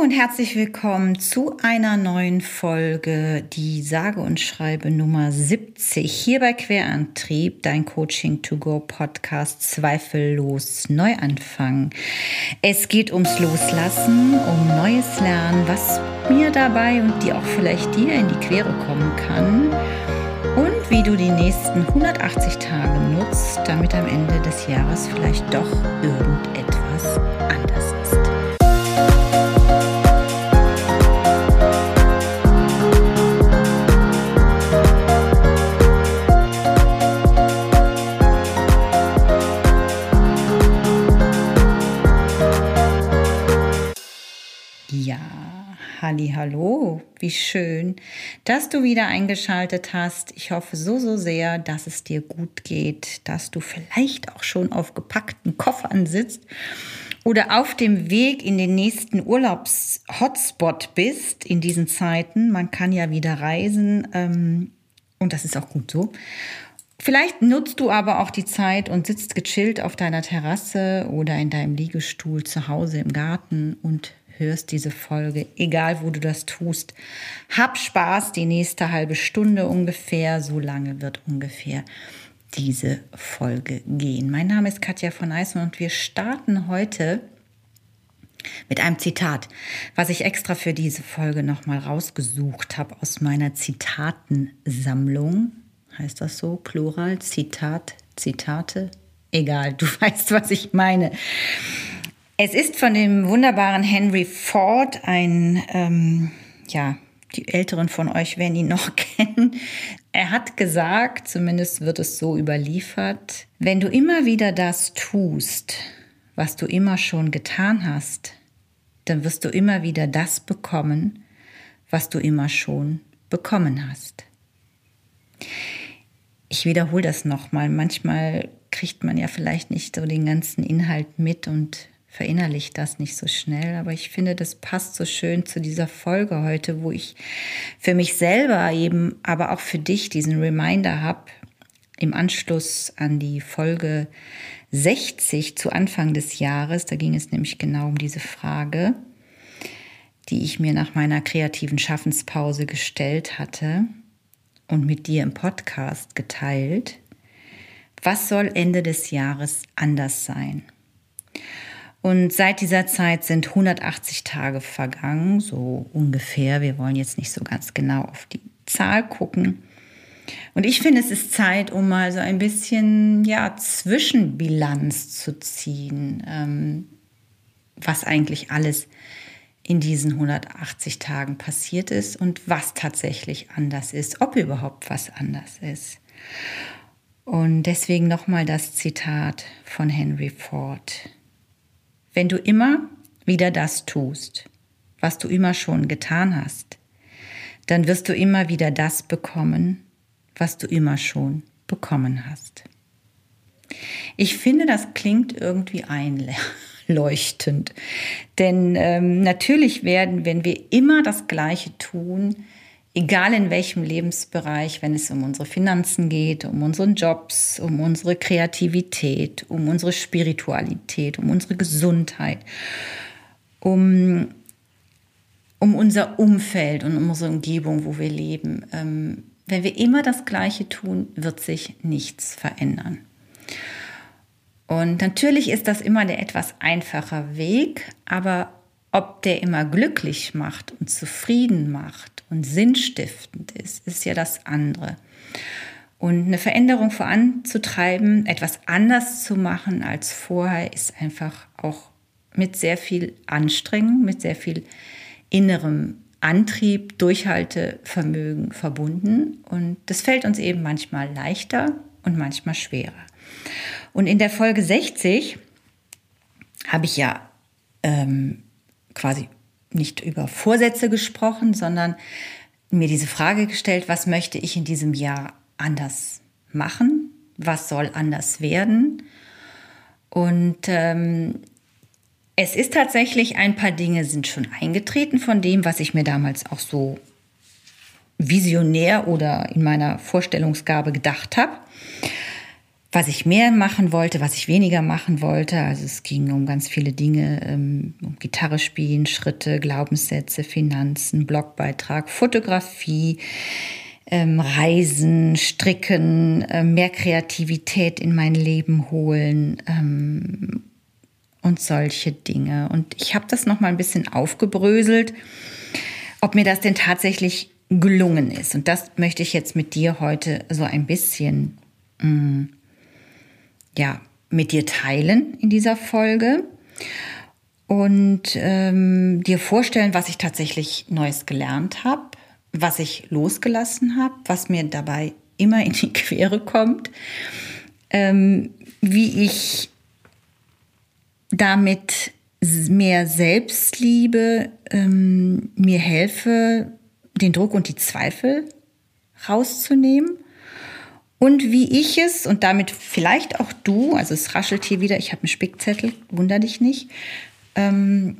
Und herzlich willkommen zu einer neuen Folge, die sage und schreibe Nummer 70 hier bei Querantrieb, dein Coaching to Go Podcast Zweifellos Neuanfang. Es geht ums Loslassen, um neues Lernen, was mir dabei und dir auch vielleicht dir in die Quere kommen kann und wie du die nächsten 180 Tage nutzt, damit am Ende des Jahres vielleicht doch irgendetwas hallo, wie schön, dass du wieder eingeschaltet hast. Ich hoffe so, so sehr, dass es dir gut geht, dass du vielleicht auch schon auf gepackten Koffern sitzt oder auf dem Weg in den nächsten Urlaubs-Hotspot bist in diesen Zeiten. Man kann ja wieder reisen ähm, und das ist auch gut so. Vielleicht nutzt du aber auch die Zeit und sitzt gechillt auf deiner Terrasse oder in deinem Liegestuhl zu Hause im Garten und hörst diese Folge, egal wo du das tust. Hab Spaß, die nächste halbe Stunde ungefähr, so lange wird ungefähr diese Folge gehen. Mein Name ist Katja von Eisen und wir starten heute mit einem Zitat, was ich extra für diese Folge nochmal rausgesucht habe aus meiner Zitatensammlung. Heißt das so? Plural, Zitat, Zitate? Egal, du weißt, was ich meine. Es ist von dem wunderbaren Henry Ford, ein, ähm, ja, die Älteren von euch werden ihn noch kennen. Er hat gesagt, zumindest wird es so überliefert, wenn du immer wieder das tust, was du immer schon getan hast, dann wirst du immer wieder das bekommen, was du immer schon bekommen hast. Ich wiederhole das nochmal. Manchmal kriegt man ja vielleicht nicht so den ganzen Inhalt mit und verinnerlicht das nicht so schnell, aber ich finde, das passt so schön zu dieser Folge heute, wo ich für mich selber eben, aber auch für dich diesen Reminder habe, im Anschluss an die Folge 60 zu Anfang des Jahres, da ging es nämlich genau um diese Frage, die ich mir nach meiner kreativen Schaffenspause gestellt hatte und mit dir im Podcast geteilt. Was soll Ende des Jahres anders sein? Und seit dieser Zeit sind 180 Tage vergangen, so ungefähr. Wir wollen jetzt nicht so ganz genau auf die Zahl gucken. Und ich finde, es ist Zeit, um mal so ein bisschen ja, Zwischenbilanz zu ziehen, ähm, was eigentlich alles in diesen 180 Tagen passiert ist und was tatsächlich anders ist, ob überhaupt was anders ist. Und deswegen nochmal das Zitat von Henry Ford. Wenn du immer wieder das tust, was du immer schon getan hast, dann wirst du immer wieder das bekommen, was du immer schon bekommen hast. Ich finde, das klingt irgendwie einleuchtend. Denn ähm, natürlich werden, wenn wir immer das Gleiche tun, egal in welchem Lebensbereich, wenn es um unsere Finanzen geht, um unseren Jobs, um unsere Kreativität, um unsere Spiritualität, um unsere Gesundheit, um, um unser Umfeld und unsere Umgebung, wo wir leben. Ähm, wenn wir immer das Gleiche tun, wird sich nichts verändern. Und natürlich ist das immer der etwas einfacher Weg, aber ob der immer glücklich macht und zufrieden macht und sinnstiftend ist, ist ja das andere. Und eine Veränderung voranzutreiben, etwas anders zu machen als vorher, ist einfach auch mit sehr viel Anstrengung, mit sehr viel innerem Antrieb, Durchhaltevermögen verbunden. Und das fällt uns eben manchmal leichter und manchmal schwerer. Und in der Folge 60 habe ich ja ähm, quasi nicht über Vorsätze gesprochen, sondern mir diese Frage gestellt, was möchte ich in diesem Jahr anders machen? Was soll anders werden? Und ähm, es ist tatsächlich, ein paar Dinge sind schon eingetreten von dem, was ich mir damals auch so visionär oder in meiner Vorstellungsgabe gedacht habe. Was ich mehr machen wollte, was ich weniger machen wollte. Also es ging um ganz viele Dinge, ähm, um Gitarre spielen, Schritte, Glaubenssätze, Finanzen, Blogbeitrag, Fotografie, ähm, Reisen, Stricken, äh, mehr Kreativität in mein Leben holen ähm, und solche Dinge. Und ich habe das noch mal ein bisschen aufgebröselt, ob mir das denn tatsächlich gelungen ist. Und das möchte ich jetzt mit dir heute so ein bisschen mm, ja, mit dir teilen in dieser Folge und ähm, dir vorstellen, was ich tatsächlich Neues gelernt habe, was ich losgelassen habe, was mir dabei immer in die Quere kommt, ähm, wie ich damit mehr Selbstliebe ähm, mir helfe, den Druck und die Zweifel rauszunehmen und wie ich es und damit vielleicht auch du, also es raschelt hier wieder, ich habe einen Spickzettel, wunder dich nicht, ähm,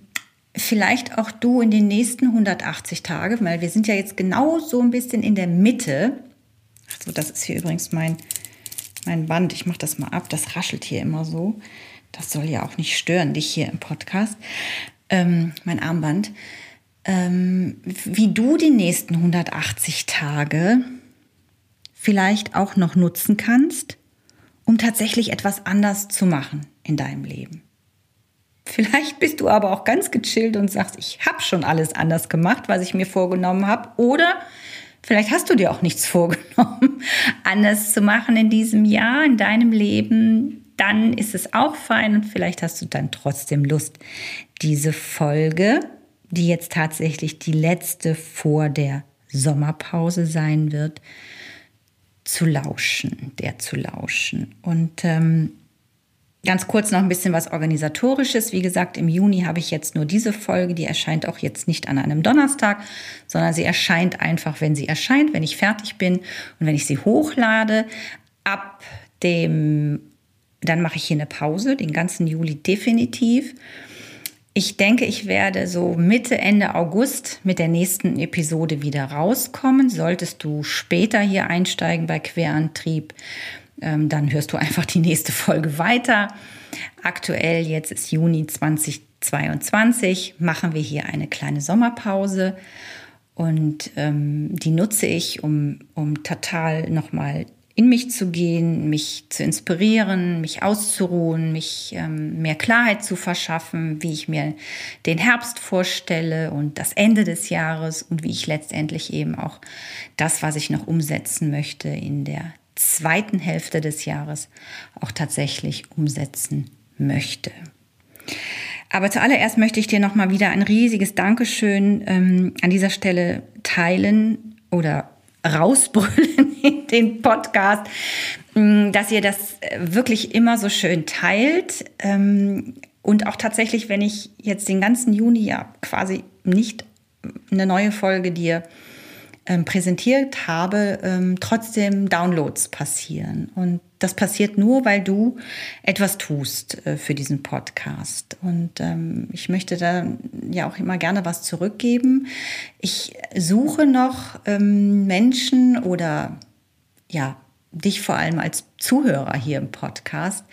vielleicht auch du in den nächsten 180 Tagen, weil wir sind ja jetzt genau so ein bisschen in der Mitte. Achso, das ist hier übrigens mein, mein Band. Ich mache das mal ab, das raschelt hier immer so. Das soll ja auch nicht stören, dich hier im Podcast. Ähm, mein Armband. Ähm, wie du die nächsten 180 Tage vielleicht auch noch nutzen kannst, um tatsächlich etwas anders zu machen in deinem Leben. Vielleicht bist du aber auch ganz gechillt und sagst, ich habe schon alles anders gemacht, was ich mir vorgenommen habe. Oder vielleicht hast du dir auch nichts vorgenommen, anders zu machen in diesem Jahr, in deinem Leben. Dann ist es auch fein und vielleicht hast du dann trotzdem Lust, diese Folge, die jetzt tatsächlich die letzte vor der Sommerpause sein wird, zu lauschen, der zu lauschen. Und ähm, ganz kurz noch ein bisschen was Organisatorisches. Wie gesagt, im Juni habe ich jetzt nur diese Folge, die erscheint auch jetzt nicht an einem Donnerstag, sondern sie erscheint einfach, wenn sie erscheint, wenn ich fertig bin und wenn ich sie hochlade. Ab dem, dann mache ich hier eine Pause, den ganzen Juli definitiv. Ich denke, ich werde so Mitte, Ende August mit der nächsten Episode wieder rauskommen. Solltest du später hier einsteigen bei Querantrieb, ähm, dann hörst du einfach die nächste Folge weiter. Aktuell, jetzt ist Juni 2022, machen wir hier eine kleine Sommerpause. Und ähm, die nutze ich, um, um total nochmal in mich zu gehen, mich zu inspirieren, mich auszuruhen, mich ähm, mehr Klarheit zu verschaffen, wie ich mir den Herbst vorstelle und das Ende des Jahres und wie ich letztendlich eben auch das, was ich noch umsetzen möchte in der zweiten Hälfte des Jahres, auch tatsächlich umsetzen möchte. Aber zuallererst möchte ich dir noch mal wieder ein riesiges Dankeschön ähm, an dieser Stelle teilen oder rausbrüllen in den Podcast, mm, dass ihr das äh, wirklich immer so schön teilt. Ähm, und auch tatsächlich, wenn ich jetzt den ganzen Juni ja quasi nicht eine neue Folge dir ähm, präsentiert habe, ähm, trotzdem Downloads passieren. Und das passiert nur, weil du etwas tust äh, für diesen Podcast. Und ähm, ich möchte da ja auch immer gerne was zurückgeben. Ich suche noch ähm, Menschen oder ja, dich vor allem als Zuhörer hier im Podcast.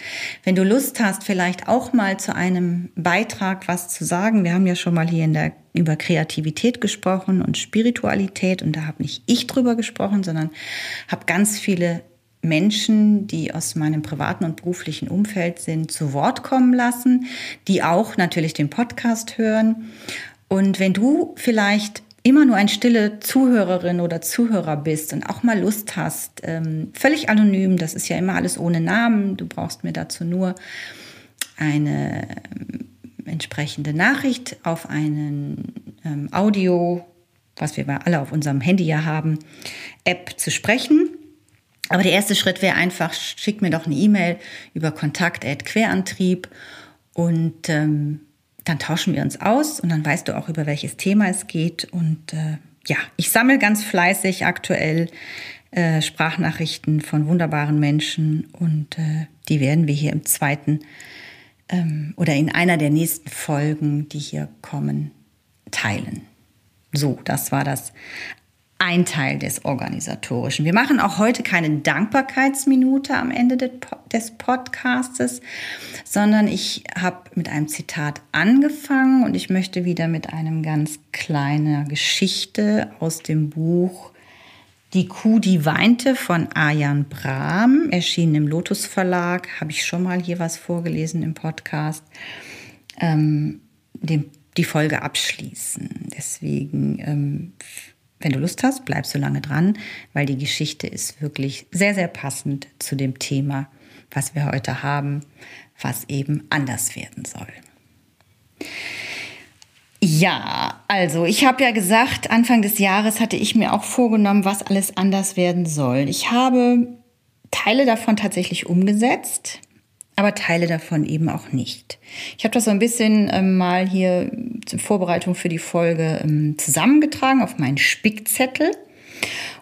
Wenn du Lust hast, vielleicht auch mal zu einem Beitrag was zu sagen. Wir haben ja schon mal hier in der, über Kreativität gesprochen und Spiritualität und da habe nicht ich drüber gesprochen, sondern habe ganz viele Menschen, die aus meinem privaten und beruflichen Umfeld sind, zu Wort kommen lassen, die auch natürlich den Podcast hören. Und wenn du vielleicht immer nur ein stille Zuhörerin oder Zuhörer bist und auch mal Lust hast, ähm, völlig anonym, das ist ja immer alles ohne Namen, du brauchst mir dazu nur eine ähm, entsprechende Nachricht auf einen ähm, Audio, was wir alle auf unserem Handy ja haben, App zu sprechen. Aber der erste Schritt wäre einfach, schick mir doch eine E-Mail über Kontakt Querantrieb und ähm, dann tauschen wir uns aus und dann weißt du auch, über welches Thema es geht. Und äh, ja, ich sammle ganz fleißig aktuell äh, Sprachnachrichten von wunderbaren Menschen und äh, die werden wir hier im zweiten ähm, oder in einer der nächsten Folgen, die hier kommen, teilen. So, das war das ein Teil des Organisatorischen. Wir machen auch heute keine Dankbarkeitsminute am Ende des Podcastes, sondern ich habe mit einem Zitat angefangen und ich möchte wieder mit einem ganz kleiner Geschichte aus dem Buch Die Kuh, die weinte von Ayan Brahm, erschienen im Lotus Verlag, habe ich schon mal hier was vorgelesen im Podcast, ähm, dem, die Folge abschließen. Deswegen ähm, wenn du Lust hast, bleib so lange dran, weil die Geschichte ist wirklich sehr, sehr passend zu dem Thema, was wir heute haben, was eben anders werden soll. Ja, also ich habe ja gesagt, Anfang des Jahres hatte ich mir auch vorgenommen, was alles anders werden soll. Ich habe Teile davon tatsächlich umgesetzt aber Teile davon eben auch nicht. Ich habe das so ein bisschen ähm, mal hier zur Vorbereitung für die Folge ähm, zusammengetragen auf meinen Spickzettel.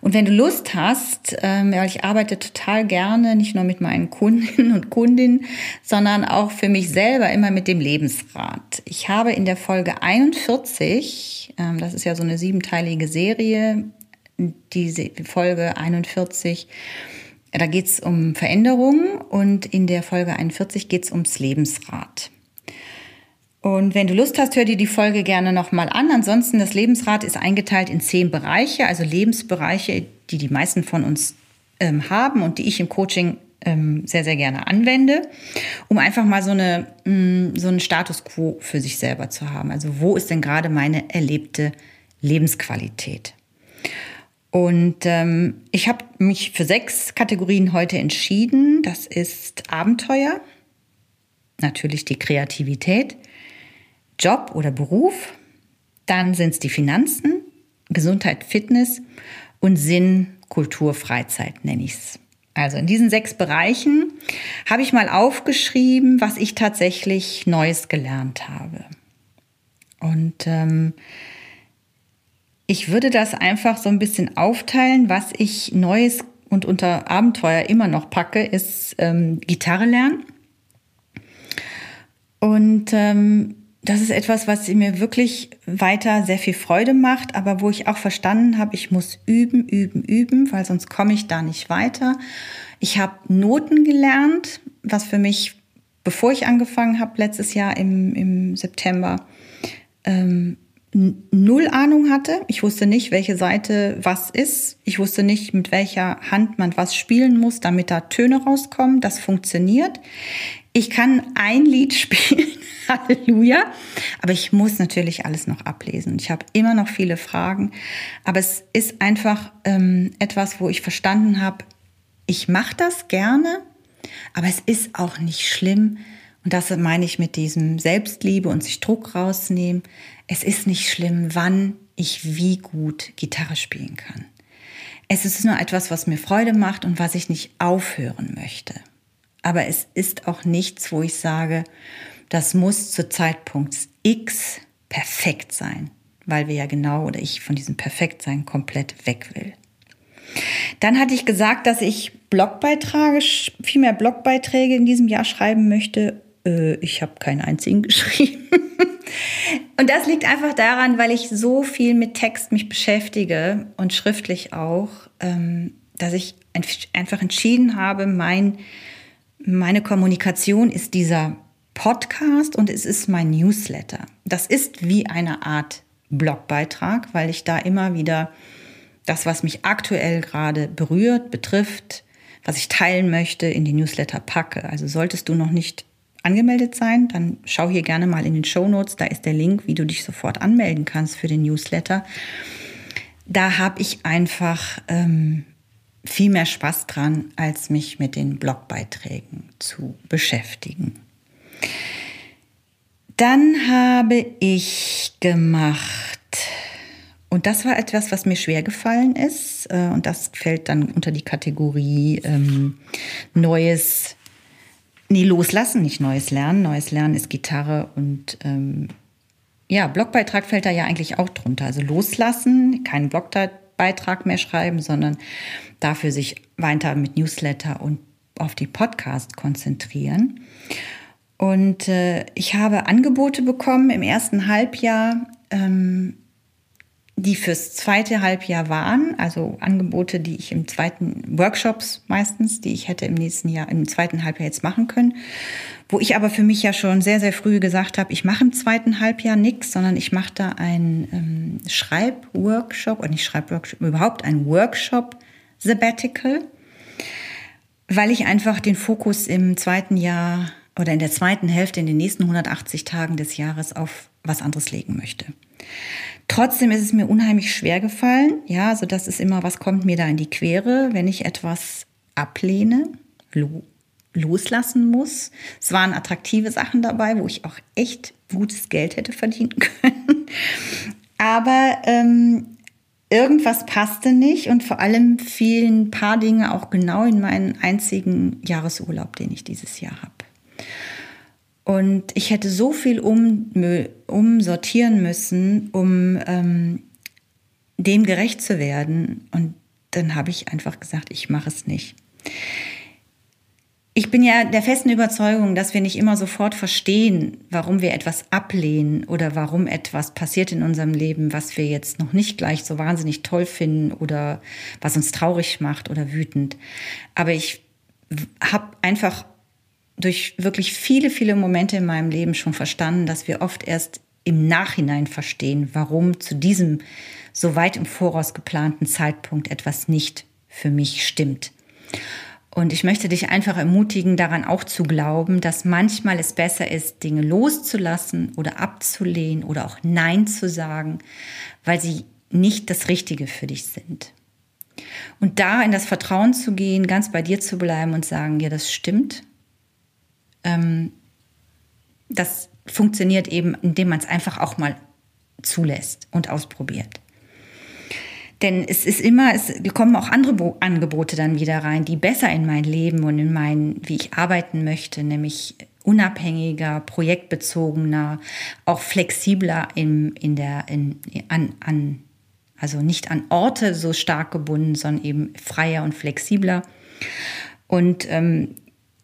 Und wenn du Lust hast, ähm, weil ich arbeite total gerne, nicht nur mit meinen Kunden und Kundinnen, sondern auch für mich selber immer mit dem Lebensrat. Ich habe in der Folge 41, ähm, das ist ja so eine siebenteilige Serie, diese Folge 41, da geht es um Veränderungen und in der Folge 41 geht es ums Lebensrad. Und wenn du Lust hast, hör dir die Folge gerne nochmal an. Ansonsten, das Lebensrad ist eingeteilt in zehn Bereiche, also Lebensbereiche, die die meisten von uns ähm, haben und die ich im Coaching ähm, sehr, sehr gerne anwende, um einfach mal so, eine, mh, mm, so einen Status quo für sich selber zu haben. Also wo ist denn gerade meine erlebte Lebensqualität? Und ähm, ich habe mich für sechs Kategorien heute entschieden. Das ist Abenteuer, natürlich die Kreativität, Job oder Beruf, dann sind es die Finanzen, Gesundheit, Fitness und Sinn, Kultur, Freizeit nenne ich es. Also in diesen sechs Bereichen habe ich mal aufgeschrieben, was ich tatsächlich Neues gelernt habe. Und ähm, ich würde das einfach so ein bisschen aufteilen. Was ich Neues und unter Abenteuer immer noch packe, ist ähm, Gitarre lernen. Und ähm, das ist etwas, was mir wirklich weiter sehr viel Freude macht, aber wo ich auch verstanden habe, ich muss üben, üben, üben, weil sonst komme ich da nicht weiter. Ich habe Noten gelernt, was für mich, bevor ich angefangen habe, letztes Jahr im, im September, ähm, null Ahnung hatte. Ich wusste nicht, welche Seite was ist. Ich wusste nicht, mit welcher Hand man was spielen muss, damit da Töne rauskommen. Das funktioniert. Ich kann ein Lied spielen, Halleluja, aber ich muss natürlich alles noch ablesen. Ich habe immer noch viele Fragen, aber es ist einfach ähm, etwas, wo ich verstanden habe, ich mache das gerne, aber es ist auch nicht schlimm. Und das meine ich mit diesem Selbstliebe und sich Druck rausnehmen es ist nicht schlimm, wann ich wie gut Gitarre spielen kann. Es ist nur etwas, was mir Freude macht und was ich nicht aufhören möchte. Aber es ist auch nichts, wo ich sage, das muss zu Zeitpunkt X perfekt sein, weil wir ja genau oder ich von diesem Perfektsein komplett weg will. Dann hatte ich gesagt, dass ich Blogbeiträge, viel mehr Blogbeiträge in diesem Jahr schreiben möchte. Äh, ich habe keinen einzigen geschrieben. Und das liegt einfach daran, weil ich so viel mit Text mich beschäftige und schriftlich auch, ähm, dass ich einfach entschieden habe, mein, meine Kommunikation ist dieser Podcast und es ist mein Newsletter. Das ist wie eine Art Blogbeitrag, weil ich da immer wieder das, was mich aktuell gerade berührt, betrifft, was ich teilen möchte, in die Newsletter packe. Also solltest du noch nicht angemeldet sein, dann schau hier gerne mal in den Show Notes. Da ist der Link, wie du dich sofort anmelden kannst für den Newsletter. Da habe ich einfach ähm, viel mehr Spaß dran, als mich mit den Blogbeiträgen zu beschäftigen. Dann habe ich gemacht, und das war etwas, was mir schwer gefallen ist, äh, und das fällt dann unter die Kategorie ähm, Neues Nee, loslassen, nicht Neues lernen. Neues Lernen ist Gitarre und ähm, ja, Blogbeitrag fällt da ja eigentlich auch drunter. Also loslassen, keinen Blogbeitrag mehr schreiben, sondern dafür sich weiter mit Newsletter und auf die Podcast konzentrieren. Und äh, ich habe Angebote bekommen im ersten Halbjahr, ähm, die fürs zweite Halbjahr waren, also Angebote, die ich im zweiten Workshops meistens, die ich hätte im nächsten Jahr, im zweiten Halbjahr jetzt machen können, wo ich aber für mich ja schon sehr, sehr früh gesagt habe, ich mache im zweiten Halbjahr nichts, sondern ich mache da einen ähm, Schreibworkshop, oder nicht Schreibworkshop, überhaupt einen Workshop Sabbatical, weil ich einfach den Fokus im zweiten Jahr oder in der zweiten Hälfte in den nächsten 180 Tagen des Jahres auf was anderes legen möchte. Trotzdem ist es mir unheimlich schwer gefallen. Ja, also das ist immer, was kommt mir da in die Quere, wenn ich etwas ablehne, lo loslassen muss. Es waren attraktive Sachen dabei, wo ich auch echt gutes Geld hätte verdienen können. Aber ähm, irgendwas passte nicht und vor allem fielen ein paar Dinge auch genau in meinen einzigen Jahresurlaub, den ich dieses Jahr habe. Und ich hätte so viel um, umsortieren müssen, um ähm, dem gerecht zu werden. Und dann habe ich einfach gesagt, ich mache es nicht. Ich bin ja der festen Überzeugung, dass wir nicht immer sofort verstehen, warum wir etwas ablehnen oder warum etwas passiert in unserem Leben, was wir jetzt noch nicht gleich so wahnsinnig toll finden oder was uns traurig macht oder wütend. Aber ich habe einfach durch wirklich viele, viele Momente in meinem Leben schon verstanden, dass wir oft erst im Nachhinein verstehen, warum zu diesem so weit im Voraus geplanten Zeitpunkt etwas nicht für mich stimmt. Und ich möchte dich einfach ermutigen, daran auch zu glauben, dass manchmal es besser ist, Dinge loszulassen oder abzulehnen oder auch Nein zu sagen, weil sie nicht das Richtige für dich sind. Und da in das Vertrauen zu gehen, ganz bei dir zu bleiben und sagen, ja, das stimmt, ähm, das funktioniert eben, indem man es einfach auch mal zulässt und ausprobiert. Denn es ist immer, es kommen auch andere Bo Angebote dann wieder rein, die besser in mein Leben und in mein, wie ich arbeiten möchte, nämlich unabhängiger, projektbezogener, auch flexibler in, in der, in, an, an, also nicht an Orte so stark gebunden, sondern eben freier und flexibler. Und ähm,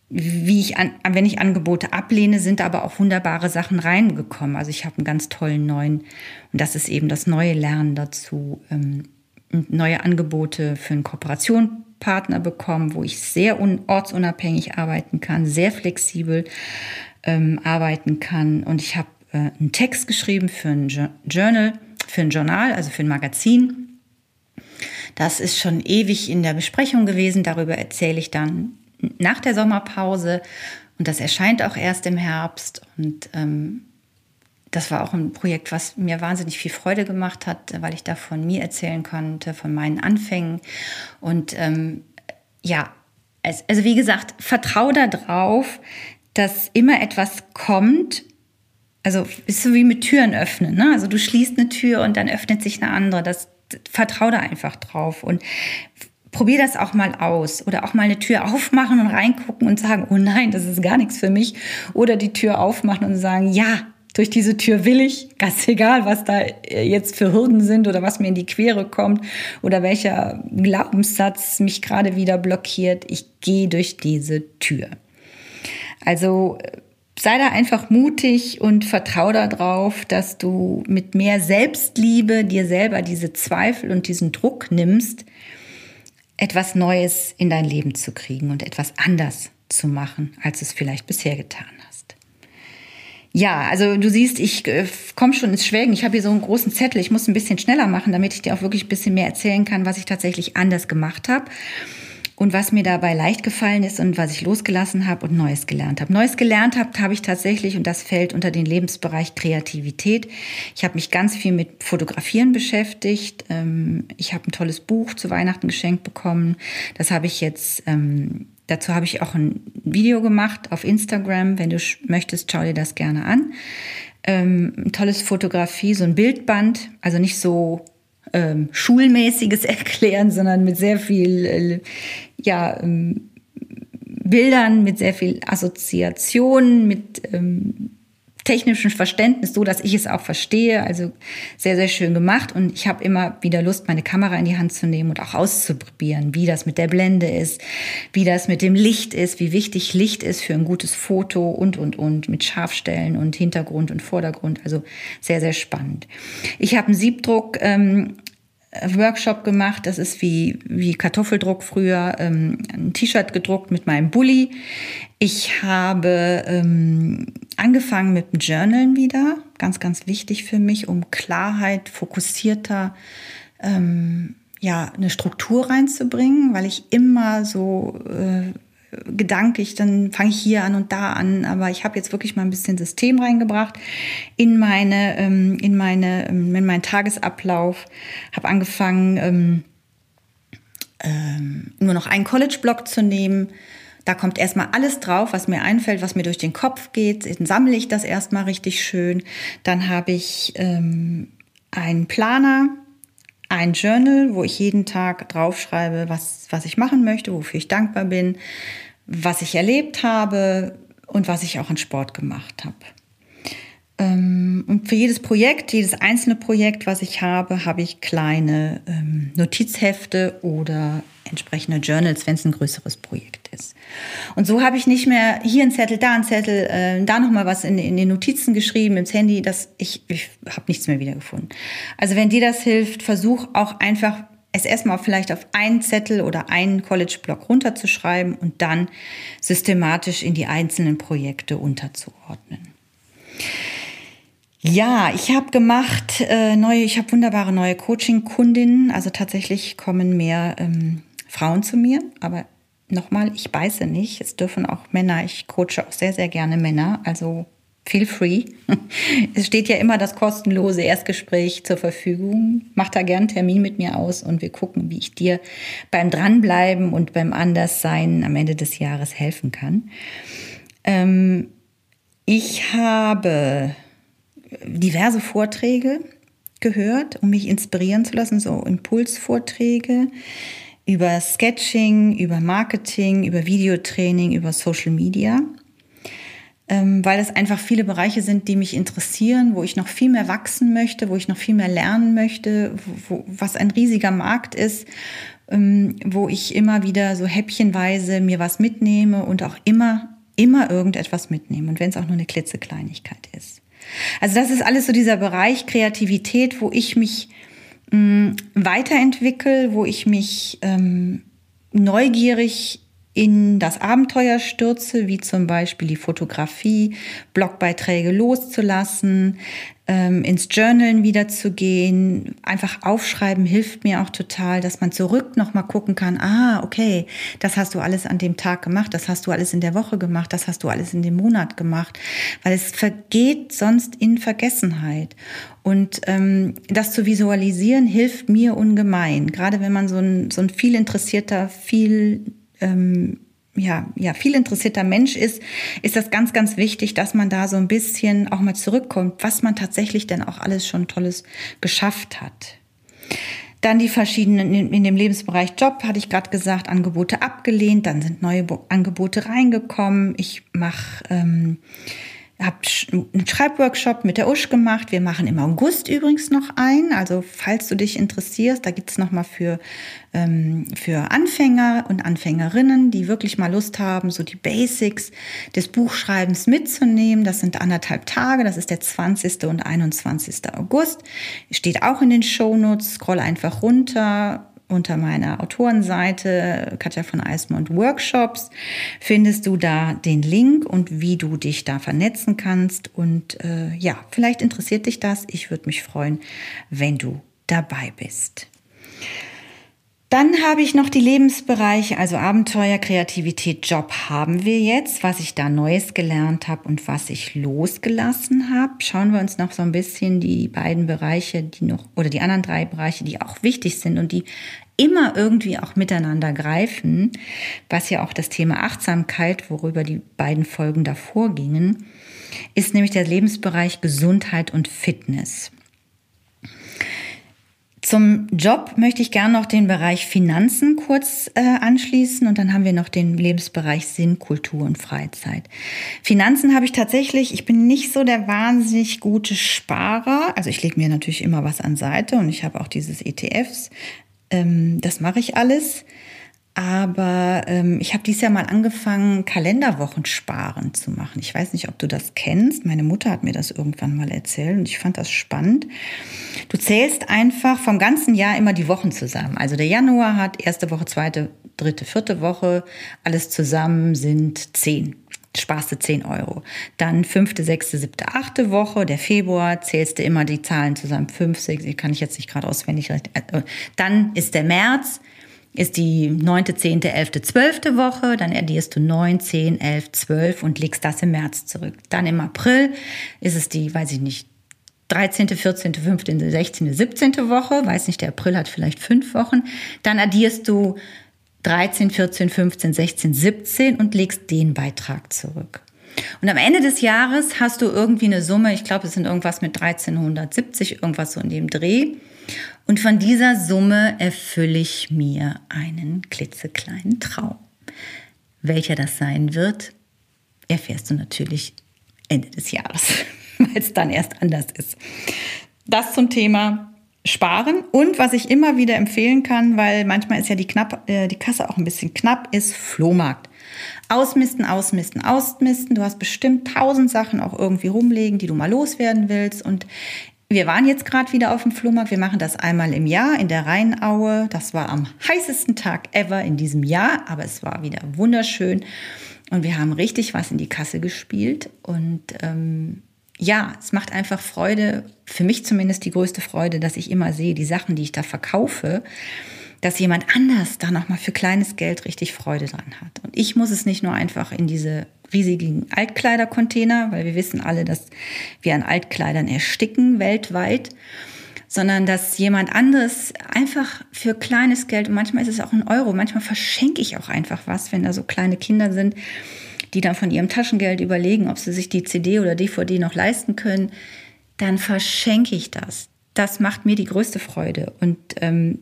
wie ich an, wenn ich Angebote ablehne, sind aber auch wunderbare Sachen reingekommen. Also ich habe einen ganz tollen neuen, und das ist eben das neue Lernen dazu, ähm, neue Angebote für einen Kooperationspartner bekommen, wo ich sehr ortsunabhängig arbeiten kann, sehr flexibel ähm, arbeiten kann. Und ich habe äh, einen Text geschrieben für ein Journal, für ein Journal, also für ein Magazin. Das ist schon ewig in der Besprechung gewesen. Darüber erzähle ich dann nach der Sommerpause und das erscheint auch erst im Herbst. Und ähm, das war auch ein Projekt, was mir wahnsinnig viel Freude gemacht hat, weil ich da von mir erzählen konnte, von meinen Anfängen. Und ähm, ja, es, also wie gesagt, vertrau darauf, dass immer etwas kommt. Also ist so wie mit Türen öffnen. Ne? Also du schließt eine Tür und dann öffnet sich eine andere. Das vertrau da einfach drauf. Und probier das auch mal aus oder auch mal eine Tür aufmachen und reingucken und sagen, oh nein, das ist gar nichts für mich. Oder die Tür aufmachen und sagen, ja, durch diese Tür will ich, ganz egal, was da äh, jetzt für Hürden sind oder was mir in die Quere kommt oder welcher Glaubenssatz mich gerade wieder blockiert, ich gehe durch diese Tür. Also äh, sei da einfach mutig und vertrau darauf, dass du mit mehr Selbstliebe dir selber diese Zweifel und diesen Druck nimmst, etwas Neues in dein Leben zu kriegen und etwas anders zu machen, als es vielleicht bisher getan hast. Ja, also du siehst, ich äh, komme schon ins Schwelgen. Ich habe hier so einen großen Zettel. Ich muss ein bisschen schneller machen, damit ich dir auch wirklich ein bisschen mehr erzählen kann, was ich tatsächlich anders gemacht habe und was mir dabei leicht gefallen ist und was ich losgelassen habe und Neues gelernt habe. Neues gelernt habe, habe ich tatsächlich, und das fällt unter den Lebensbereich Kreativität. Ich habe mich ganz viel mit Fotografieren beschäftigt. Ähm, ich habe ein tolles Buch zu Weihnachten geschenkt bekommen. Das habe ich jetzt, ähm, dazu habe ich auch ein Video gemacht auf Instagram. Wenn du möchtest, schau dir das gerne an. Ähm, ein tolles Fotografie, so ein Bildband, also nicht so ähm, schulmäßiges Erklären, sondern mit sehr viel äh, ja, ähm, Bildern, mit sehr viel Assoziationen, mit ähm, technischen Verständnis, so dass ich es auch verstehe. Also sehr, sehr schön gemacht. Und ich habe immer wieder Lust, meine Kamera in die Hand zu nehmen und auch auszuprobieren, wie das mit der Blende ist, wie das mit dem Licht ist, wie wichtig Licht ist für ein gutes Foto und, und, und, mit Scharfstellen und Hintergrund und Vordergrund. Also sehr, sehr spannend. Ich habe einen Siebdruck ähm, Workshop gemacht. Das ist wie, wie Kartoffeldruck früher, ähm, ein T-Shirt gedruckt mit meinem Bulli. Ich habe ähm, angefangen mit dem Journalen wieder. Ganz, ganz wichtig für mich, um Klarheit, fokussierter, ähm, ja, eine Struktur reinzubringen, weil ich immer so äh, gedanklich, dann fange ich hier an und da an, aber ich habe jetzt wirklich mal ein bisschen System reingebracht in meine, ähm, in meine, ähm, in meinen Tagesablauf, habe angefangen, ähm, nur noch einen College-Block zu nehmen. Da kommt erstmal alles drauf, was mir einfällt, was mir durch den Kopf geht. Dann sammle ich das erstmal richtig schön. Dann habe ich einen Planer, ein Journal, wo ich jeden Tag draufschreibe, was, was ich machen möchte, wofür ich dankbar bin, was ich erlebt habe und was ich auch an Sport gemacht habe. Ähm, und für jedes Projekt, jedes einzelne Projekt, was ich habe, habe ich kleine ähm, Notizhefte oder entsprechende Journals, wenn es ein größeres Projekt ist. Und so habe ich nicht mehr hier ein Zettel, da ein Zettel, äh, da noch mal was in, in, den Notizen geschrieben, ins Handy. Das, ich ich habe nichts mehr wiedergefunden. Also wenn dir das hilft, versuch auch einfach es erstmal vielleicht auf einen Zettel oder einen College-Block runterzuschreiben und dann systematisch in die einzelnen Projekte unterzuordnen. Ja, ich habe gemacht äh, neue, ich habe wunderbare neue Coaching-Kundinnen. Also tatsächlich kommen mehr ähm, Frauen zu mir, aber nochmal, ich beiße nicht. Es dürfen auch Männer. Ich coache auch sehr, sehr gerne Männer. Also feel free. Es steht ja immer das kostenlose Erstgespräch zur Verfügung. Mach da gern einen Termin mit mir aus und wir gucken, wie ich dir beim Dranbleiben und beim Anderssein am Ende des Jahres helfen kann. Ähm, ich habe diverse Vorträge gehört, um mich inspirieren zu lassen, so Impulsvorträge über Sketching, über Marketing, über Videotraining, über Social Media, ähm, weil es einfach viele Bereiche sind, die mich interessieren, wo ich noch viel mehr wachsen möchte, wo ich noch viel mehr lernen möchte, wo, was ein riesiger Markt ist, ähm, wo ich immer wieder so häppchenweise mir was mitnehme und auch immer, immer irgendetwas mitnehme und wenn es auch nur eine klitzekleinigkeit ist. Also das ist alles so dieser Bereich Kreativität, wo ich mich mh, mm, weiterentwickle, wo ich mich ähm, neugierig in das Abenteuer stürze, wie zum Beispiel die Fotografie, Blogbeiträge loszulassen, ähm, ins Journalen wiederzugehen, einfach aufschreiben hilft mir auch total, dass man zurück nochmal gucken kann, ah, okay, das hast du alles an dem Tag gemacht, das hast du alles in der Woche gemacht, das hast du alles in dem Monat gemacht, weil es vergeht sonst in Vergessenheit. Und ähm, das zu visualisieren hilft mir ungemein, gerade wenn man so ein, so ein viel interessierter, viel ähm, ja, ja, viel interessierter Mensch ist, ist das ganz, ganz wichtig, dass man da so ein bisschen auch mal zurückkommt, was man tatsächlich denn auch alles schon Tolles geschafft hat. Dann die verschiedenen, in dem Lebensbereich Job, hatte ich gerade gesagt, Angebote abgelehnt, dann sind neue Angebote reingekommen. Ich mache ähm, habe einen Schreibworkshop mit der Usch gemacht. Wir machen im August übrigens noch einen. Also falls du dich interessierst, da gibt's noch mal für, ähm, für Anfänger und Anfängerinnen, die wirklich mal Lust haben, so die Basics des Buchschreibens mitzunehmen. Das sind anderthalb Tage. Das ist der 20. und 21. August. Steht auch in den Shownotes. Scroll einfach runter unter meiner Autorenseite Katja von Eismond Workshops findest du da den Link und wie du dich da vernetzen kannst. Und äh, ja, vielleicht interessiert dich das. Ich würde mich freuen, wenn du dabei bist. Dann habe ich noch die Lebensbereiche, also Abenteuer, Kreativität, Job haben wir jetzt, was ich da Neues gelernt habe und was ich losgelassen habe. Schauen wir uns noch so ein bisschen die beiden Bereiche, die noch, oder die anderen drei Bereiche, die auch wichtig sind und die immer irgendwie auch miteinander greifen, was ja auch das Thema Achtsamkeit, worüber die beiden Folgen davor gingen, ist nämlich der Lebensbereich Gesundheit und Fitness. Zum Job möchte ich gerne noch den Bereich Finanzen kurz äh, anschließen und dann haben wir noch den Lebensbereich Sinn, Kultur und Freizeit. Finanzen habe ich tatsächlich, ich bin nicht so der wahnsinnig gute Sparer. Also ich lege mir natürlich immer was an Seite und ich habe auch dieses ETFs. Ähm, das mache ich alles. Aber ähm, ich habe dieses Jahr mal angefangen, Kalenderwochen sparen zu machen. Ich weiß nicht, ob du das kennst. Meine Mutter hat mir das irgendwann mal erzählt und ich fand das spannend. Du zählst einfach vom ganzen Jahr immer die Wochen zusammen. Also der Januar hat erste Woche, zweite, dritte, vierte Woche. Alles zusammen sind zehn sparst du 10 Euro. Dann fünfte, sechste, siebte, achte Woche, der Februar, zählst du immer die Zahlen zusammen, fünf, sechs, kann ich jetzt nicht gerade auswendig. Äh, dann ist der März, ist die neunte, zehnte, elfte, zwölfte Woche, dann addierst du neun, zehn, elf, zwölf und legst das im März zurück. Dann im April ist es die, weiß ich nicht, 13., 14., 15., 16., 17. Woche, weiß nicht, der April hat vielleicht fünf Wochen. Dann addierst du 13, 14, 15, 16, 17 und legst den Beitrag zurück. Und am Ende des Jahres hast du irgendwie eine Summe, ich glaube, es sind irgendwas mit 1370, irgendwas so in dem Dreh. Und von dieser Summe erfülle ich mir einen klitzekleinen Traum. Welcher das sein wird, erfährst du natürlich Ende des Jahres, weil es dann erst anders ist. Das zum Thema Sparen und was ich immer wieder empfehlen kann, weil manchmal ist ja die, knapp, äh, die Kasse auch ein bisschen knapp, ist Flohmarkt. Ausmisten, ausmisten, ausmisten. Du hast bestimmt tausend Sachen auch irgendwie rumlegen, die du mal loswerden willst. Und wir waren jetzt gerade wieder auf dem Flohmarkt. Wir machen das einmal im Jahr in der Rheinaue. Das war am heißesten Tag ever in diesem Jahr, aber es war wieder wunderschön. Und wir haben richtig was in die Kasse gespielt. Und ähm, ja, es macht einfach Freude, für mich zumindest die größte Freude, dass ich immer sehe, die Sachen, die ich da verkaufe, dass jemand anders da nochmal für kleines Geld richtig Freude dran hat. Und ich muss es nicht nur einfach in diese riesigen Altkleidercontainer, weil wir wissen alle, dass wir an Altkleidern ersticken weltweit, sondern dass jemand anderes einfach für kleines Geld, und manchmal ist es auch ein Euro, manchmal verschenke ich auch einfach was, wenn da so kleine Kinder sind, die dann von ihrem Taschengeld überlegen, ob sie sich die CD oder DVD noch leisten können, dann verschenke ich das. Das macht mir die größte Freude. Und ähm,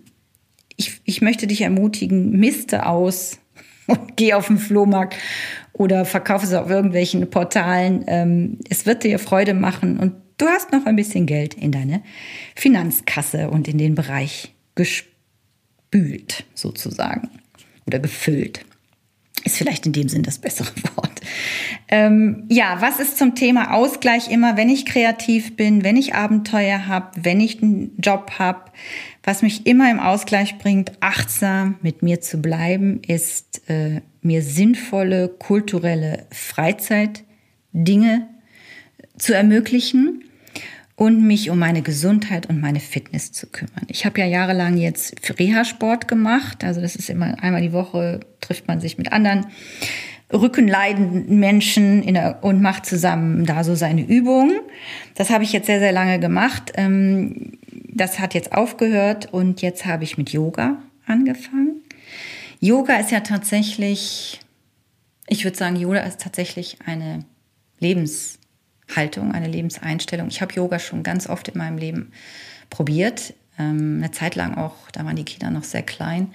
ich, ich möchte dich ermutigen, miste aus und geh auf den Flohmarkt oder verkaufe es auf irgendwelchen Portalen. Ähm, es wird dir Freude machen und du hast noch ein bisschen Geld in deine Finanzkasse und in den Bereich gespült sozusagen oder gefüllt. Ist vielleicht in dem Sinn das bessere Wort. Ähm, ja, was ist zum Thema Ausgleich immer, wenn ich kreativ bin, wenn ich Abenteuer habe, wenn ich einen Job habe? Was mich immer im Ausgleich bringt, achtsam mit mir zu bleiben, ist äh, mir sinnvolle kulturelle Freizeitdinge zu ermöglichen und mich um meine Gesundheit und meine Fitness zu kümmern. Ich habe ja jahrelang jetzt Reha-Sport gemacht, also das ist immer einmal die Woche trifft man sich mit anderen rückenleidenden Menschen der, und macht zusammen da so seine Übungen. Das habe ich jetzt sehr, sehr lange gemacht. Ähm, das hat jetzt aufgehört und jetzt habe ich mit Yoga angefangen. Yoga ist ja tatsächlich, ich würde sagen, Yoga ist tatsächlich eine Lebenshaltung, eine Lebenseinstellung. Ich habe Yoga schon ganz oft in meinem Leben probiert. Ähm, eine Zeit lang auch, da waren die Kinder noch sehr klein,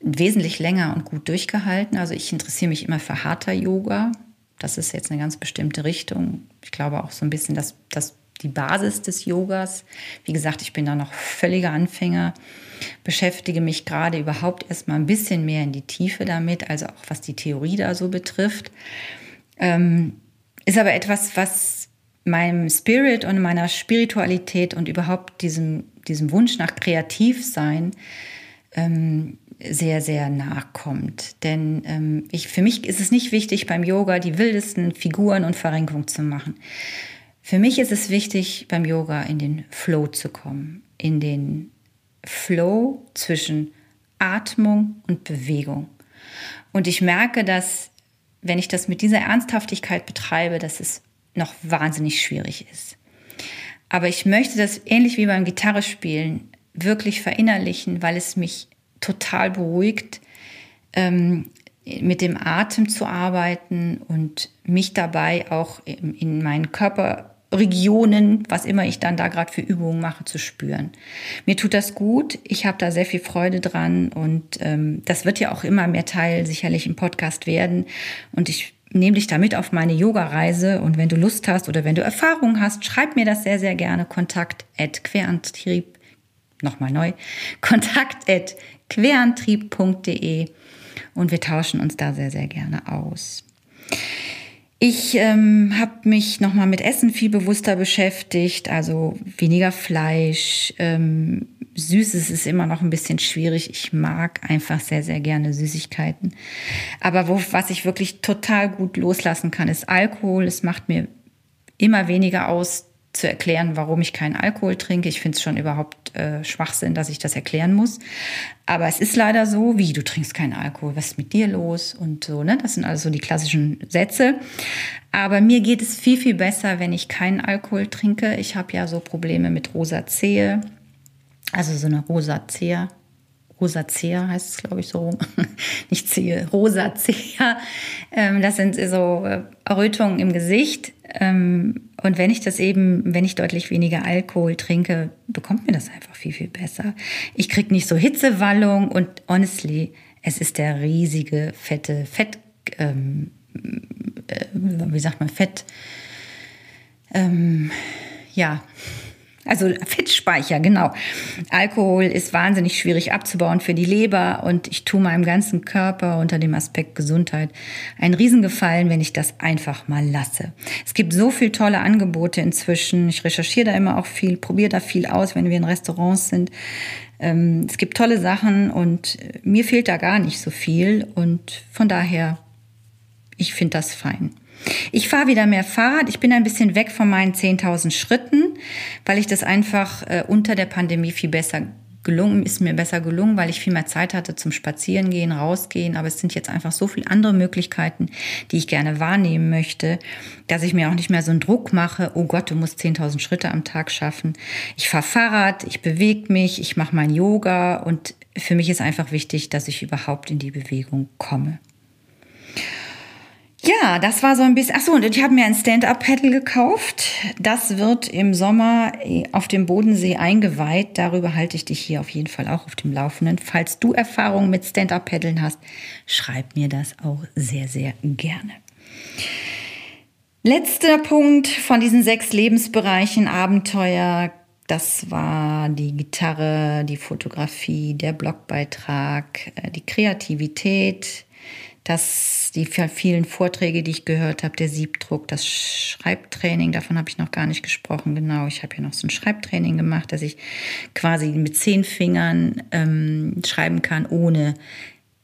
wesentlich länger und gut durchgehalten. Also ich interessiere mich immer für harter Yoga. Das ist jetzt eine ganz bestimmte Richtung. Ich glaube auch so ein bisschen, dass das die Basis des Yogas. Wie gesagt, ich bin da noch völliger Anfänger, beschäftige mich gerade überhaupt erstmal ein bisschen mehr in die Tiefe damit, also auch was die Theorie da so betrifft. Ähm, ist aber etwas, was meinem Spirit und meiner Spiritualität und überhaupt diesem, diesem Wunsch nach Kreativsein ähm, sehr, sehr nachkommt. Denn ähm, ich, für mich ist es nicht wichtig, beim Yoga die wildesten Figuren und Verrenkungen zu machen. Für mich ist es wichtig, beim Yoga in den Flow zu kommen, in den Flow zwischen Atmung und Bewegung. Und ich merke, dass wenn ich das mit dieser Ernsthaftigkeit betreibe, dass es noch wahnsinnig schwierig ist. Aber ich möchte das ähnlich wie beim Gitarrespielen wirklich verinnerlichen, weil es mich total beruhigt, ähm, mit dem Atem zu arbeiten und mich dabei auch in meinen Körper Regionen, was immer ich dann da gerade für Übungen mache, zu spüren. Mir tut das gut, ich habe da sehr viel Freude dran und ähm, das wird ja auch immer mehr Teil sicherlich im Podcast werden und ich nehme dich damit auf meine Yoga-Reise und wenn du Lust hast oder wenn du Erfahrungen hast, schreib mir das sehr, sehr gerne. Kontakt at querantrieb, nochmal neu, kontakt at querantrieb.de und wir tauschen uns da sehr, sehr gerne aus. Ich ähm, habe mich nochmal mit Essen viel bewusster beschäftigt, also weniger Fleisch. Ähm, Süßes ist immer noch ein bisschen schwierig. Ich mag einfach sehr, sehr gerne Süßigkeiten. Aber wo, was ich wirklich total gut loslassen kann, ist Alkohol. Es macht mir immer weniger aus, zu erklären, warum ich keinen Alkohol trinke. Ich finde es schon überhaupt äh, Schwachsinn, dass ich das erklären muss. Aber es ist leider so, wie du trinkst keinen Alkohol, was ist mit dir los und so, ne? Das sind also die klassischen Sätze. Aber mir geht es viel, viel besser, wenn ich keinen Alkohol trinke. Ich habe ja so Probleme mit Rosaceae, also so eine Rosacea. Rosacea heißt es, glaube ich, so rum. Nicht Zehe, Rosacea. Ähm, das sind so äh, Errötungen im Gesicht. Ähm, und wenn ich das eben, wenn ich deutlich weniger Alkohol trinke, bekommt mir das einfach viel, viel besser. Ich kriege nicht so Hitzewallung und honestly, es ist der riesige, fette Fett, ähm, äh, wie sagt man, Fett, ähm, ja, also Fettspeicher, genau. Alkohol ist wahnsinnig schwierig abzubauen für die Leber und ich tue meinem ganzen Körper unter dem Aspekt Gesundheit einen Riesengefallen, wenn ich das einfach mal lasse. Es gibt so viele tolle Angebote inzwischen. Ich recherchiere da immer auch viel, probiere da viel aus, wenn wir in Restaurants sind. Ähm, es gibt tolle Sachen und mir fehlt da gar nicht so viel und von daher, ich finde das fein. Ich fahre wieder mehr Fahrrad. Ich bin ein bisschen weg von meinen 10.000 Schritten, weil ich das einfach äh, unter der Pandemie viel besser gelungen, ist mir besser gelungen, weil ich viel mehr Zeit hatte zum Spazierengehen, rausgehen. Aber es sind jetzt einfach so viele andere Möglichkeiten, die ich gerne wahrnehmen möchte, dass ich mir auch nicht mehr so einen Druck mache. Oh Gott, du musst 10.000 Schritte am Tag schaffen. Ich fahre Fahrrad, ich bewege mich, ich mache mein Yoga und für mich ist einfach wichtig, dass ich überhaupt in die Bewegung komme. Ja, das war so ein bisschen. Ach so, und ich habe mir ein Stand-up-Paddle gekauft. Das wird im Sommer äh, auf dem Bodensee eingeweiht. Darüber halte ich dich hier auf jeden Fall auch auf dem Laufenden. Falls du Erfahrungen mit Stand-up-Paddeln hast, schreib mir das auch sehr, sehr gerne. Letzter Punkt von diesen sechs Lebensbereichen Abenteuer. Das war die Gitarre, die Fotografie, der Blogbeitrag, äh, die Kreativität, dass die vielen Vorträge, die ich gehört habe, der Siebdruck, das Schreibtraining, davon habe ich noch gar nicht gesprochen. Genau, ich habe ja noch so ein Schreibtraining gemacht, dass ich quasi mit zehn Fingern ähm, schreiben kann, ohne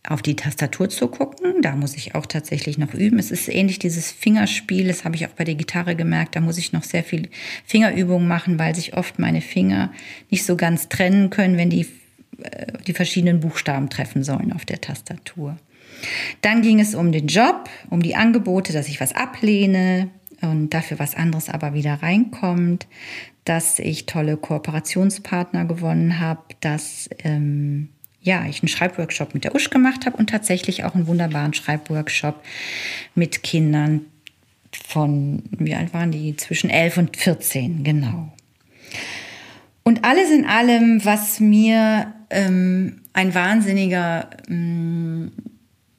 auf die Tastatur zu gucken. Da muss ich auch tatsächlich noch üben. Es ist ähnlich dieses Fingerspiel, das habe ich auch bei der Gitarre gemerkt. Da muss ich noch sehr viel Fingerübungen machen, weil sich oft meine Finger nicht so ganz trennen können, wenn die äh, die verschiedenen Buchstaben treffen sollen auf der Tastatur. Dann ging es um den Job, um die Angebote, dass ich was ablehne und dafür was anderes aber wieder reinkommt, dass ich tolle Kooperationspartner gewonnen habe, dass ähm, ja, ich einen Schreibworkshop mit der Usch gemacht habe und tatsächlich auch einen wunderbaren Schreibworkshop mit Kindern von, wie alt waren die? Zwischen 11 und 14, genau. Und alles in allem, was mir ähm, ein wahnsinniger ähm,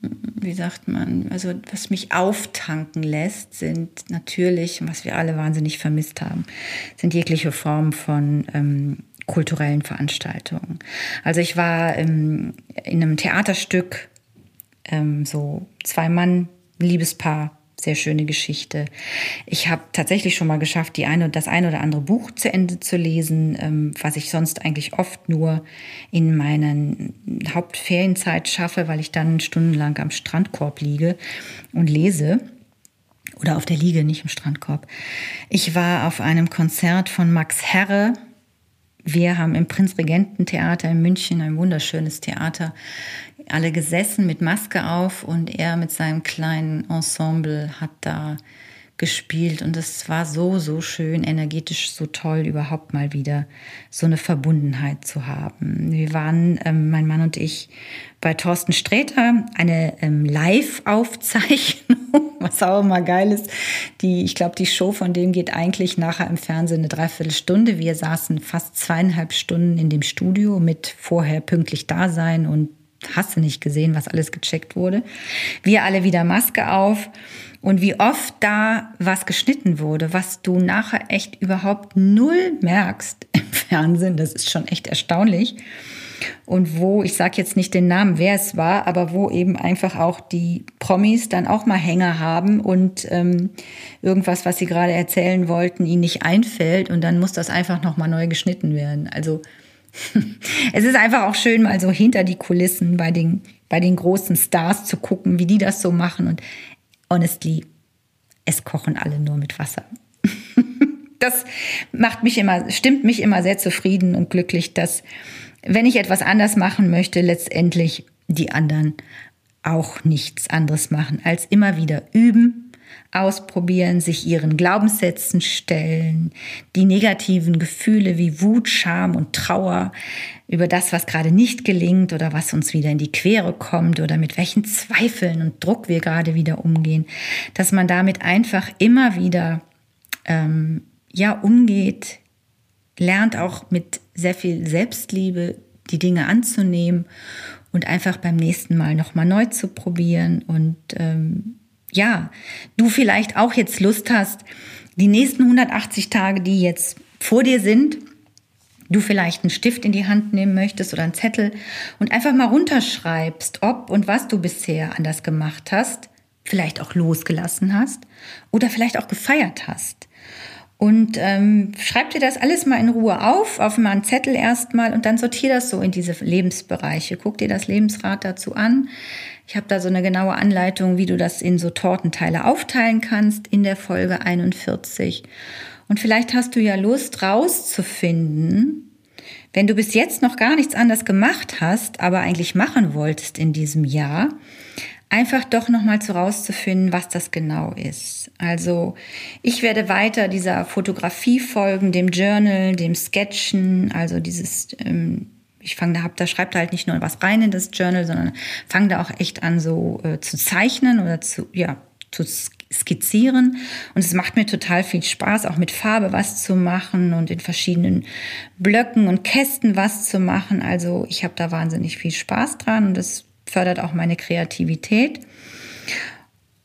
wie sagt man, also was mich auftanken lässt, sind natürlich, was wir alle wahnsinnig vermisst haben, sind jegliche Formen von ähm, kulturellen Veranstaltungen. Also ich war ähm, in einem Theaterstück, ähm, so zwei Mann, Liebespaar, sehr schöne Geschichte. Ich habe tatsächlich schon mal geschafft, die eine, das eine oder andere Buch zu Ende zu lesen, ähm, was ich sonst eigentlich oft nur in meiner Hauptferienzeit schaffe, weil ich dann stundenlang am Strandkorb liege und lese. Oder auf der Liege, nicht im Strandkorb. Ich war auf einem Konzert von Max Herre, wir haben im Prinzregententheater in München, ein wunderschönes Theater, alle gesessen mit Maske auf und er mit seinem kleinen Ensemble hat da gespielt und es war so, so schön, energetisch so toll, überhaupt mal wieder so eine Verbundenheit zu haben. Wir waren, ähm, mein Mann und ich, bei Thorsten Sträter, eine ähm, Live-Aufzeichnung, was auch immer geil ist. Die, ich glaube, die Show von dem geht eigentlich nachher im Fernsehen eine Dreiviertelstunde. Wir saßen fast zweieinhalb Stunden in dem Studio mit vorher pünktlich da sein und hast du nicht gesehen, was alles gecheckt wurde. Wir alle wieder Maske auf und wie oft da was geschnitten wurde, was du nachher echt überhaupt null merkst im Fernsehen, das ist schon echt erstaunlich. Und wo, ich sage jetzt nicht den Namen, wer es war, aber wo eben einfach auch die Promis dann auch mal Hänger haben und ähm, irgendwas, was sie gerade erzählen wollten, ihnen nicht einfällt und dann muss das einfach nochmal neu geschnitten werden. Also es ist einfach auch schön, mal so hinter die Kulissen bei den, bei den großen Stars zu gucken, wie die das so machen. Und honestly, es kochen alle nur mit Wasser. das macht mich immer, stimmt mich immer sehr zufrieden und glücklich, dass, wenn ich etwas anders machen möchte, letztendlich die anderen auch nichts anderes machen, als immer wieder üben, ausprobieren, sich ihren Glaubenssätzen stellen, die negativen Gefühle wie Wut, Scham und Trauer über das, was gerade nicht gelingt oder was uns wieder in die Quere kommt oder mit welchen Zweifeln und Druck wir gerade wieder umgehen, dass man damit einfach immer wieder ähm, ja umgeht, lernt auch mit sehr viel Selbstliebe die Dinge anzunehmen und einfach beim nächsten Mal nochmal neu zu probieren und ähm, ja, du vielleicht auch jetzt Lust hast, die nächsten 180 Tage, die jetzt vor dir sind, du vielleicht einen Stift in die Hand nehmen möchtest oder einen Zettel und einfach mal runterschreibst, ob und was du bisher anders gemacht hast, vielleicht auch losgelassen hast oder vielleicht auch gefeiert hast. Und ähm, schreib dir das alles mal in Ruhe auf, auf mal einen Zettel erstmal und dann sortier das so in diese Lebensbereiche. Guck dir das Lebensrad dazu an. Ich habe da so eine genaue Anleitung, wie du das in so Tortenteile aufteilen kannst in der Folge 41. Und vielleicht hast du ja Lust rauszufinden, wenn du bis jetzt noch gar nichts anders gemacht hast, aber eigentlich machen wolltest in diesem Jahr, einfach doch noch mal zu rauszufinden, was das genau ist. Also ich werde weiter dieser Fotografie folgen, dem Journal, dem Sketchen, also dieses ähm, ich fange da, hab, da schreibt halt nicht nur was rein in das Journal, sondern fange da auch echt an, so äh, zu zeichnen oder zu, ja, zu skizzieren. Und es macht mir total viel Spaß, auch mit Farbe was zu machen und in verschiedenen Blöcken und Kästen was zu machen. Also ich habe da wahnsinnig viel Spaß dran und das fördert auch meine Kreativität.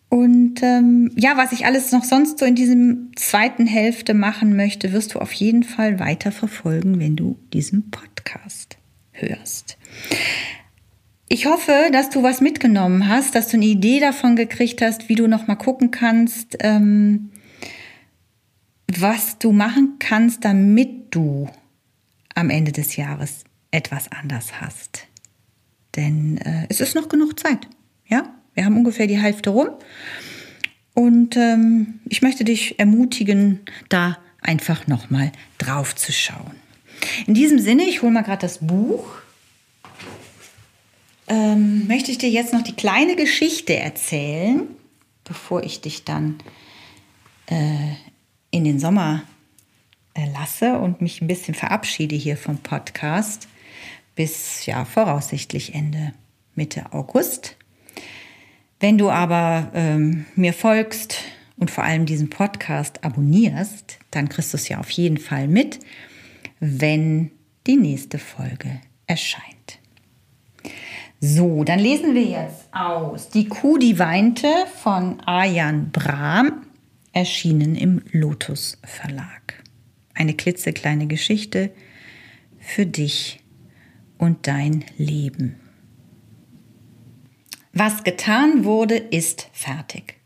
Und ähm, ja, was ich alles noch sonst so in diesem zweiten Hälfte machen möchte, wirst du auf jeden Fall weiter verfolgen, wenn du diesen Podcast hörst. Ich hoffe, dass du was mitgenommen hast, dass du eine Idee davon gekriegt hast, wie du noch mal gucken kannst, ähm, was du machen kannst, damit du am Ende des Jahres etwas anders hast. Denn äh, es ist noch genug Zeit. Ja, wir haben ungefähr die Hälfte rum. Und ähm, ich möchte dich ermutigen, da einfach noch mal drauf zu schauen. In diesem Sinne, ich hole mal gerade das Buch. Ähm, möchte ich dir jetzt noch die kleine Geschichte erzählen, bevor ich dich dann äh, in den Sommer äh, lasse und mich ein bisschen verabschiede hier vom Podcast bis ja voraussichtlich Ende Mitte August. Wenn du aber ähm, mir folgst und vor allem diesen Podcast abonnierst, dann kriegst du es ja auf jeden Fall mit, wenn die nächste Folge erscheint. So, dann lesen wir jetzt aus Die Kuh, die weinte von Ayan Brahm, erschienen im Lotus Verlag. Eine klitzekleine Geschichte für dich und dein Leben. Was getan wurde, ist fertig.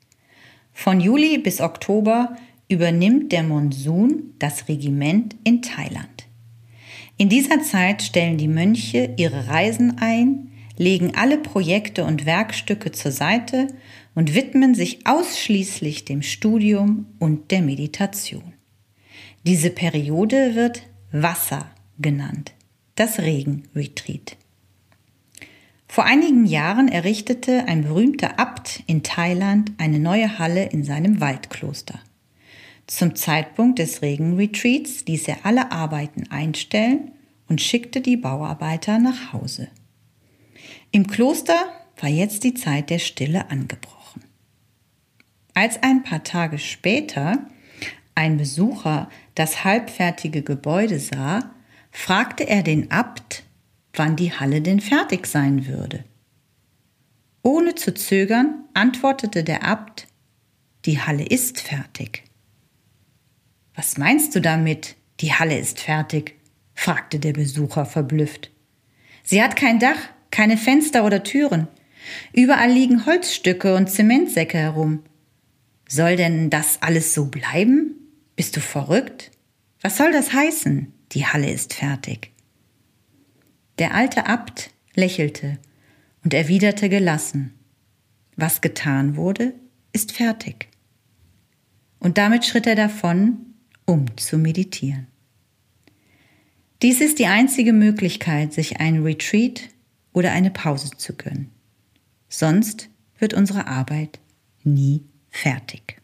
Von Juli bis Oktober übernimmt der Monsun das Regiment in Thailand. In dieser Zeit stellen die Mönche ihre Reisen ein, legen alle Projekte und Werkstücke zur Seite und widmen sich ausschließlich dem Studium und der Meditation. Diese Periode wird Wasser genannt das Regenretreat. Vor einigen Jahren errichtete ein berühmter Abt in Thailand eine neue Halle in seinem Waldkloster. Zum Zeitpunkt des Regenretreats ließ er alle Arbeiten einstellen und schickte die Bauarbeiter nach Hause. Im Kloster war jetzt die Zeit der Stille angebrochen. Als ein paar Tage später ein Besucher das halbfertige Gebäude sah, fragte er den Abt, wann die Halle denn fertig sein würde. Ohne zu zögern antwortete der Abt, die Halle ist fertig. Was meinst du damit, die Halle ist fertig? fragte der Besucher verblüfft. Sie hat kein Dach, keine Fenster oder Türen. Überall liegen Holzstücke und Zementsäcke herum. Soll denn das alles so bleiben? Bist du verrückt? Was soll das heißen? Die Halle ist fertig. Der alte Abt lächelte und erwiderte gelassen, was getan wurde, ist fertig. Und damit schritt er davon, um zu meditieren. Dies ist die einzige Möglichkeit, sich ein Retreat oder eine Pause zu gönnen. Sonst wird unsere Arbeit nie fertig.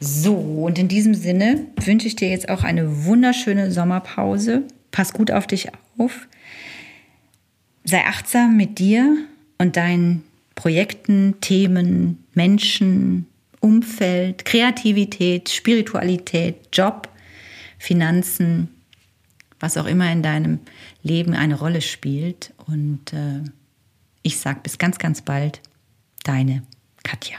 So, und in diesem Sinne wünsche ich dir jetzt auch eine wunderschöne Sommerpause Pass gut auf dich auf. Sei achtsam mit dir und deinen Projekten, Themen, Menschen, Umfeld, Kreativität, Spiritualität, Job, Finanzen, was auch immer in deinem Leben eine Rolle spielt. Und äh, ich sage bis ganz, ganz bald, deine Katja.